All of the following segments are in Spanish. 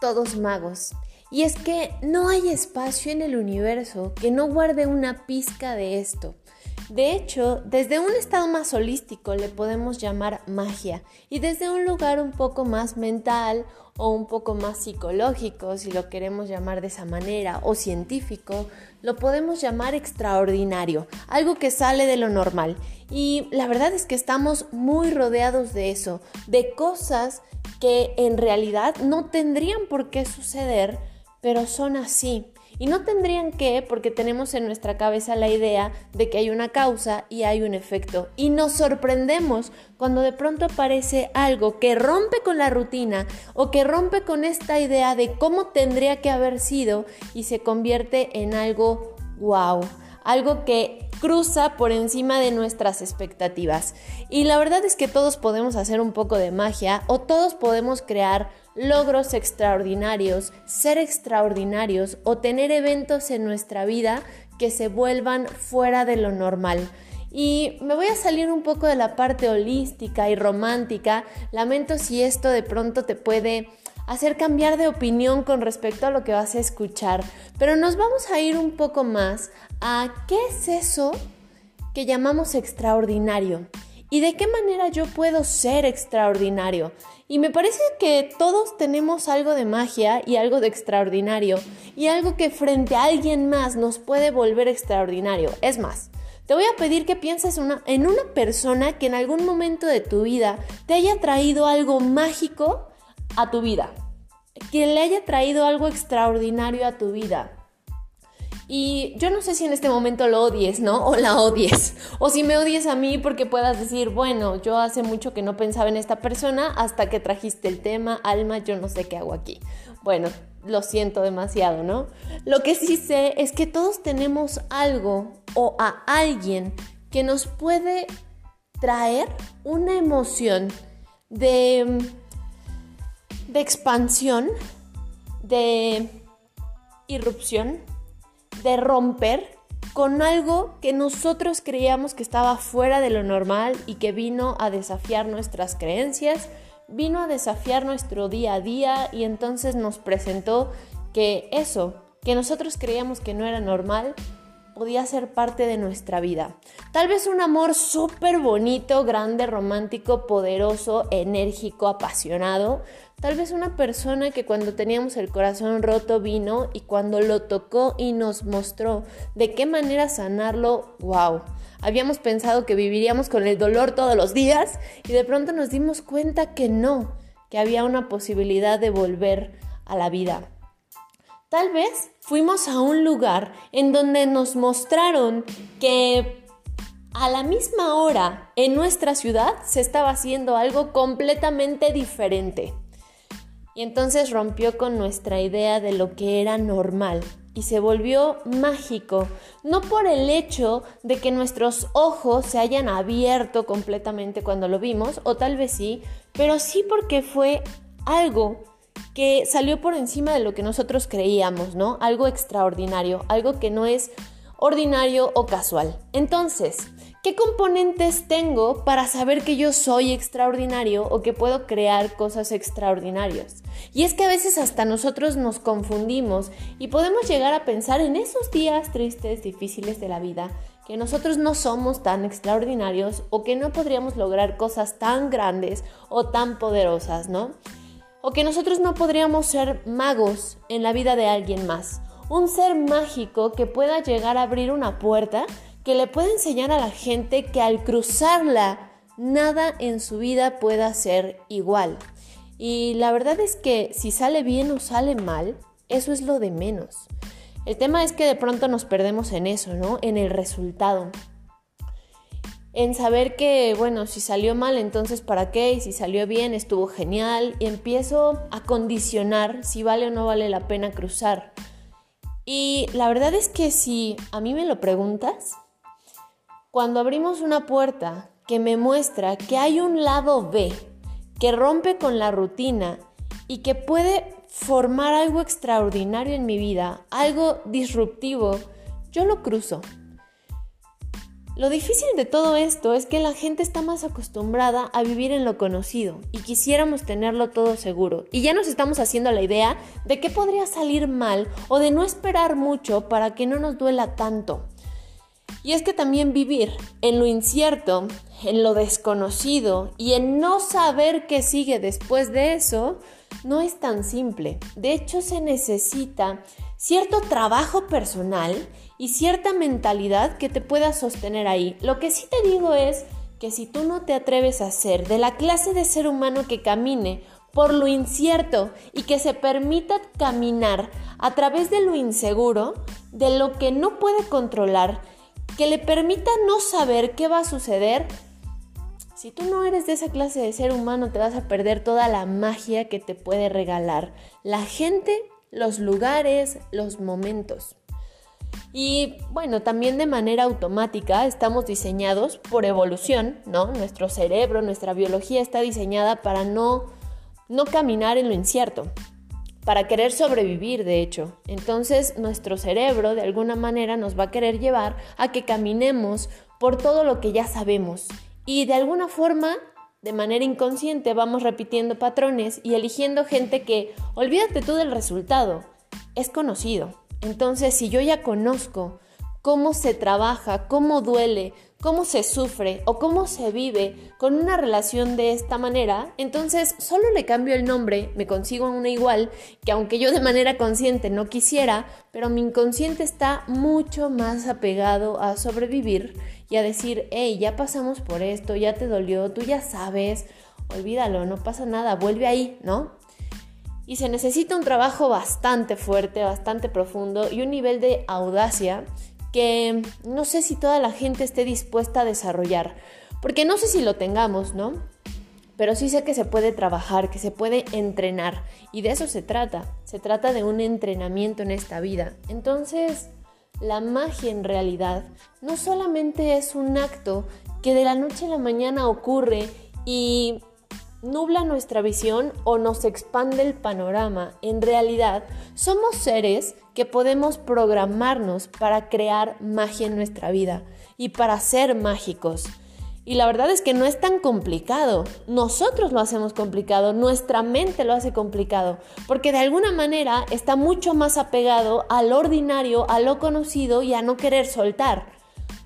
todos magos. Y es que no hay espacio en el universo que no guarde una pizca de esto. De hecho, desde un estado más holístico le podemos llamar magia y desde un lugar un poco más mental o un poco más psicológico, si lo queremos llamar de esa manera, o científico, lo podemos llamar extraordinario, algo que sale de lo normal. Y la verdad es que estamos muy rodeados de eso, de cosas que en realidad no tendrían por qué suceder, pero son así. Y no tendrían que porque tenemos en nuestra cabeza la idea de que hay una causa y hay un efecto. Y nos sorprendemos cuando de pronto aparece algo que rompe con la rutina o que rompe con esta idea de cómo tendría que haber sido y se convierte en algo wow. Algo que cruza por encima de nuestras expectativas. Y la verdad es que todos podemos hacer un poco de magia o todos podemos crear logros extraordinarios, ser extraordinarios o tener eventos en nuestra vida que se vuelvan fuera de lo normal. Y me voy a salir un poco de la parte holística y romántica. Lamento si esto de pronto te puede hacer cambiar de opinión con respecto a lo que vas a escuchar. Pero nos vamos a ir un poco más a qué es eso que llamamos extraordinario y de qué manera yo puedo ser extraordinario. Y me parece que todos tenemos algo de magia y algo de extraordinario y algo que frente a alguien más nos puede volver extraordinario. Es más, te voy a pedir que pienses en una persona que en algún momento de tu vida te haya traído algo mágico a tu vida, que le haya traído algo extraordinario a tu vida. Y yo no sé si en este momento lo odies, ¿no? O la odies. O si me odies a mí porque puedas decir, bueno, yo hace mucho que no pensaba en esta persona hasta que trajiste el tema, Alma, yo no sé qué hago aquí. Bueno, lo siento demasiado, ¿no? Lo que sí sé es que todos tenemos algo o a alguien que nos puede traer una emoción de, de expansión, de irrupción de romper con algo que nosotros creíamos que estaba fuera de lo normal y que vino a desafiar nuestras creencias, vino a desafiar nuestro día a día y entonces nos presentó que eso, que nosotros creíamos que no era normal, podía ser parte de nuestra vida. Tal vez un amor súper bonito, grande, romántico, poderoso, enérgico, apasionado. Tal vez una persona que cuando teníamos el corazón roto vino y cuando lo tocó y nos mostró de qué manera sanarlo, wow. Habíamos pensado que viviríamos con el dolor todos los días y de pronto nos dimos cuenta que no, que había una posibilidad de volver a la vida. Tal vez fuimos a un lugar en donde nos mostraron que a la misma hora en nuestra ciudad se estaba haciendo algo completamente diferente. Y entonces rompió con nuestra idea de lo que era normal y se volvió mágico, no por el hecho de que nuestros ojos se hayan abierto completamente cuando lo vimos, o tal vez sí, pero sí porque fue algo que salió por encima de lo que nosotros creíamos, ¿no? Algo extraordinario, algo que no es ordinario o casual. Entonces, ¿qué componentes tengo para saber que yo soy extraordinario o que puedo crear cosas extraordinarias? Y es que a veces hasta nosotros nos confundimos y podemos llegar a pensar en esos días tristes, difíciles de la vida, que nosotros no somos tan extraordinarios o que no podríamos lograr cosas tan grandes o tan poderosas, ¿no? O que nosotros no podríamos ser magos en la vida de alguien más. Un ser mágico que pueda llegar a abrir una puerta que le pueda enseñar a la gente que al cruzarla nada en su vida pueda ser igual. Y la verdad es que si sale bien o sale mal, eso es lo de menos. El tema es que de pronto nos perdemos en eso, ¿no? En el resultado en saber que, bueno, si salió mal, entonces para qué, y si salió bien, estuvo genial, y empiezo a condicionar si vale o no vale la pena cruzar. Y la verdad es que si a mí me lo preguntas, cuando abrimos una puerta que me muestra que hay un lado B, que rompe con la rutina y que puede formar algo extraordinario en mi vida, algo disruptivo, yo lo cruzo. Lo difícil de todo esto es que la gente está más acostumbrada a vivir en lo conocido y quisiéramos tenerlo todo seguro. Y ya nos estamos haciendo la idea de que podría salir mal o de no esperar mucho para que no nos duela tanto. Y es que también vivir en lo incierto, en lo desconocido y en no saber qué sigue después de eso, no es tan simple. De hecho, se necesita cierto trabajo personal y cierta mentalidad que te pueda sostener ahí. Lo que sí te digo es que si tú no te atreves a ser de la clase de ser humano que camine por lo incierto y que se permita caminar a través de lo inseguro, de lo que no puede controlar, que le permita no saber qué va a suceder, si tú no eres de esa clase de ser humano te vas a perder toda la magia que te puede regalar la gente, los lugares, los momentos. Y bueno, también de manera automática estamos diseñados por evolución, ¿no? Nuestro cerebro, nuestra biología está diseñada para no, no caminar en lo incierto, para querer sobrevivir, de hecho. Entonces nuestro cerebro de alguna manera nos va a querer llevar a que caminemos por todo lo que ya sabemos. Y de alguna forma, de manera inconsciente, vamos repitiendo patrones y eligiendo gente que, olvídate tú del resultado, es conocido. Entonces, si yo ya conozco cómo se trabaja, cómo duele, cómo se sufre o cómo se vive con una relación de esta manera, entonces solo le cambio el nombre, me consigo una igual, que aunque yo de manera consciente no quisiera, pero mi inconsciente está mucho más apegado a sobrevivir y a decir, hey, ya pasamos por esto, ya te dolió, tú ya sabes, olvídalo, no pasa nada, vuelve ahí, ¿no? Y se necesita un trabajo bastante fuerte, bastante profundo y un nivel de audacia que no sé si toda la gente esté dispuesta a desarrollar. Porque no sé si lo tengamos, ¿no? Pero sí sé que se puede trabajar, que se puede entrenar. Y de eso se trata. Se trata de un entrenamiento en esta vida. Entonces, la magia en realidad no solamente es un acto que de la noche a la mañana ocurre y nubla nuestra visión o nos expande el panorama. En realidad, somos seres que podemos programarnos para crear magia en nuestra vida y para ser mágicos. Y la verdad es que no es tan complicado. Nosotros lo hacemos complicado, nuestra mente lo hace complicado, porque de alguna manera está mucho más apegado al ordinario, a lo conocido y a no querer soltar,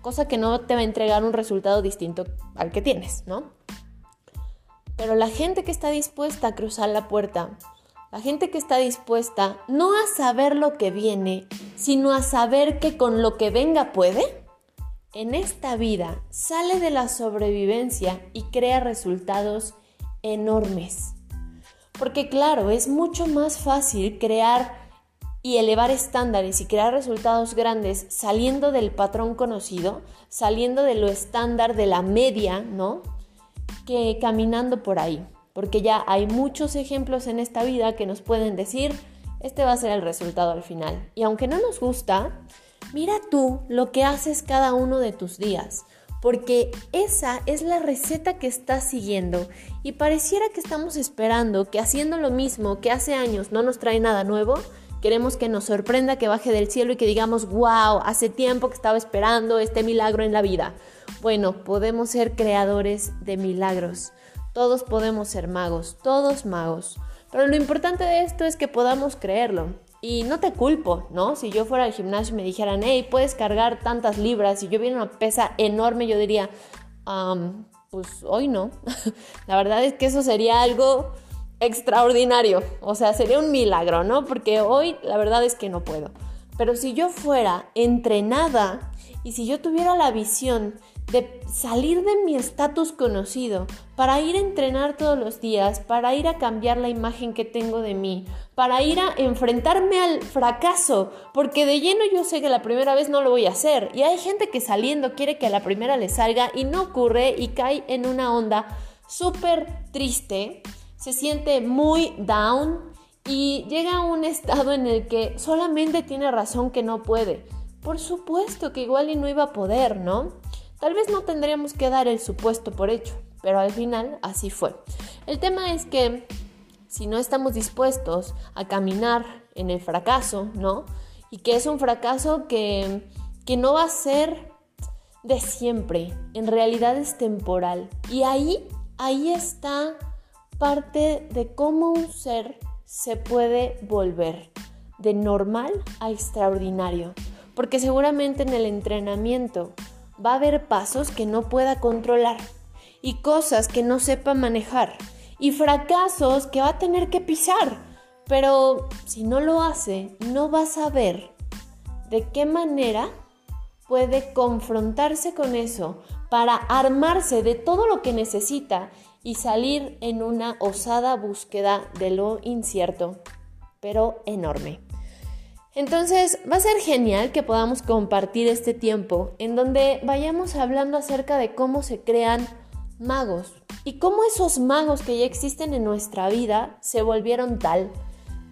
cosa que no te va a entregar un resultado distinto al que tienes, ¿no? Pero la gente que está dispuesta a cruzar la puerta, la gente que está dispuesta no a saber lo que viene, sino a saber que con lo que venga puede, en esta vida sale de la sobrevivencia y crea resultados enormes. Porque claro, es mucho más fácil crear y elevar estándares y crear resultados grandes saliendo del patrón conocido, saliendo de lo estándar, de la media, ¿no? Que caminando por ahí, porque ya hay muchos ejemplos en esta vida que nos pueden decir, este va a ser el resultado al final. Y aunque no nos gusta, mira tú lo que haces cada uno de tus días, porque esa es la receta que estás siguiendo y pareciera que estamos esperando que haciendo lo mismo que hace años no nos trae nada nuevo, queremos que nos sorprenda, que baje del cielo y que digamos, wow, hace tiempo que estaba esperando este milagro en la vida. Bueno, podemos ser creadores de milagros. Todos podemos ser magos, todos magos. Pero lo importante de esto es que podamos creerlo. Y no te culpo, ¿no? Si yo fuera al gimnasio y me dijeran, hey, puedes cargar tantas libras, y yo viera una pesa enorme, yo diría, pues hoy no. la verdad es que eso sería algo extraordinario. O sea, sería un milagro, ¿no? Porque hoy la verdad es que no puedo. Pero si yo fuera entrenada y si yo tuviera la visión de salir de mi estatus conocido para ir a entrenar todos los días, para ir a cambiar la imagen que tengo de mí, para ir a enfrentarme al fracaso, porque de lleno yo sé que la primera vez no lo voy a hacer y hay gente que saliendo quiere que a la primera le salga y no ocurre y cae en una onda súper triste, se siente muy down y llega a un estado en el que solamente tiene razón que no puede. Por supuesto que igual y no iba a poder, ¿no? Tal vez no tendríamos que dar el supuesto por hecho, pero al final así fue. El tema es que si no estamos dispuestos a caminar en el fracaso, ¿no? Y que es un fracaso que, que no va a ser de siempre, en realidad es temporal. Y ahí, ahí está parte de cómo un ser se puede volver de normal a extraordinario. Porque seguramente en el entrenamiento va a haber pasos que no pueda controlar y cosas que no sepa manejar y fracasos que va a tener que pisar. Pero si no lo hace, no va a saber de qué manera puede confrontarse con eso para armarse de todo lo que necesita y salir en una osada búsqueda de lo incierto, pero enorme. Entonces va a ser genial que podamos compartir este tiempo en donde vayamos hablando acerca de cómo se crean magos y cómo esos magos que ya existen en nuestra vida se volvieron tal,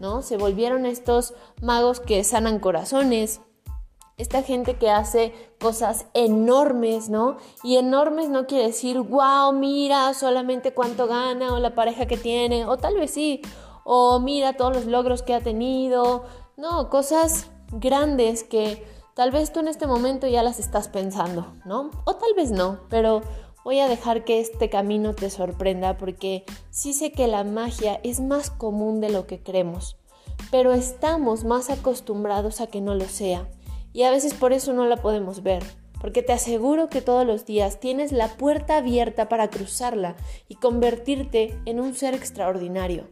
¿no? Se volvieron estos magos que sanan corazones, esta gente que hace cosas enormes, ¿no? Y enormes no quiere decir, wow, mira solamente cuánto gana o la pareja que tiene, o tal vez sí, o mira todos los logros que ha tenido, no, cosas grandes que tal vez tú en este momento ya las estás pensando, ¿no? O tal vez no, pero voy a dejar que este camino te sorprenda porque sí sé que la magia es más común de lo que creemos, pero estamos más acostumbrados a que no lo sea y a veces por eso no la podemos ver. Porque te aseguro que todos los días tienes la puerta abierta para cruzarla y convertirte en un ser extraordinario.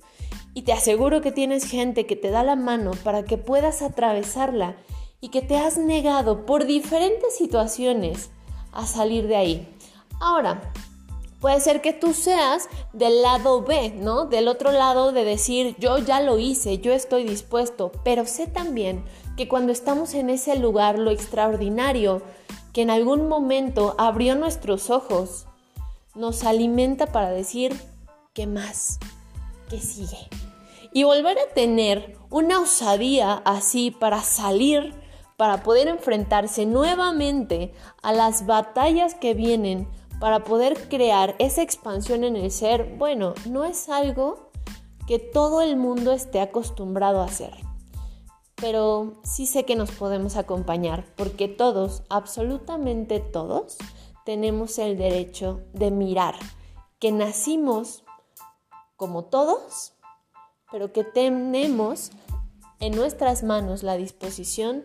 Y te aseguro que tienes gente que te da la mano para que puedas atravesarla y que te has negado por diferentes situaciones a salir de ahí. Ahora, puede ser que tú seas del lado B, ¿no? Del otro lado de decir, yo ya lo hice, yo estoy dispuesto, pero sé también que cuando estamos en ese lugar, lo extraordinario, que en algún momento abrió nuestros ojos, nos alimenta para decir, ¿qué más? ¿Qué sigue? y volver a tener una osadía así para salir, para poder enfrentarse nuevamente a las batallas que vienen, para poder crear esa expansión en el ser, bueno, no es algo que todo el mundo esté acostumbrado a hacer. Pero sí sé que nos podemos acompañar porque todos, absolutamente todos, tenemos el derecho de mirar que nacimos como todos pero que tenemos en nuestras manos la disposición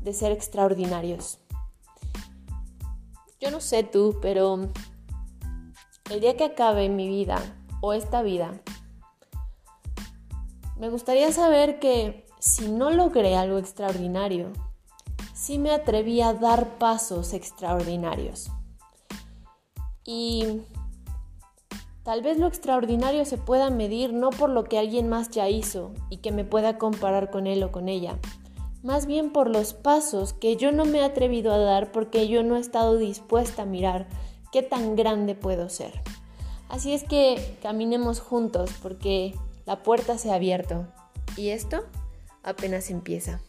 de ser extraordinarios. Yo no sé tú, pero el día que acabe mi vida o esta vida, me gustaría saber que si no logré algo extraordinario, sí me atreví a dar pasos extraordinarios. Y Tal vez lo extraordinario se pueda medir no por lo que alguien más ya hizo y que me pueda comparar con él o con ella, más bien por los pasos que yo no me he atrevido a dar porque yo no he estado dispuesta a mirar qué tan grande puedo ser. Así es que caminemos juntos porque la puerta se ha abierto y esto apenas empieza.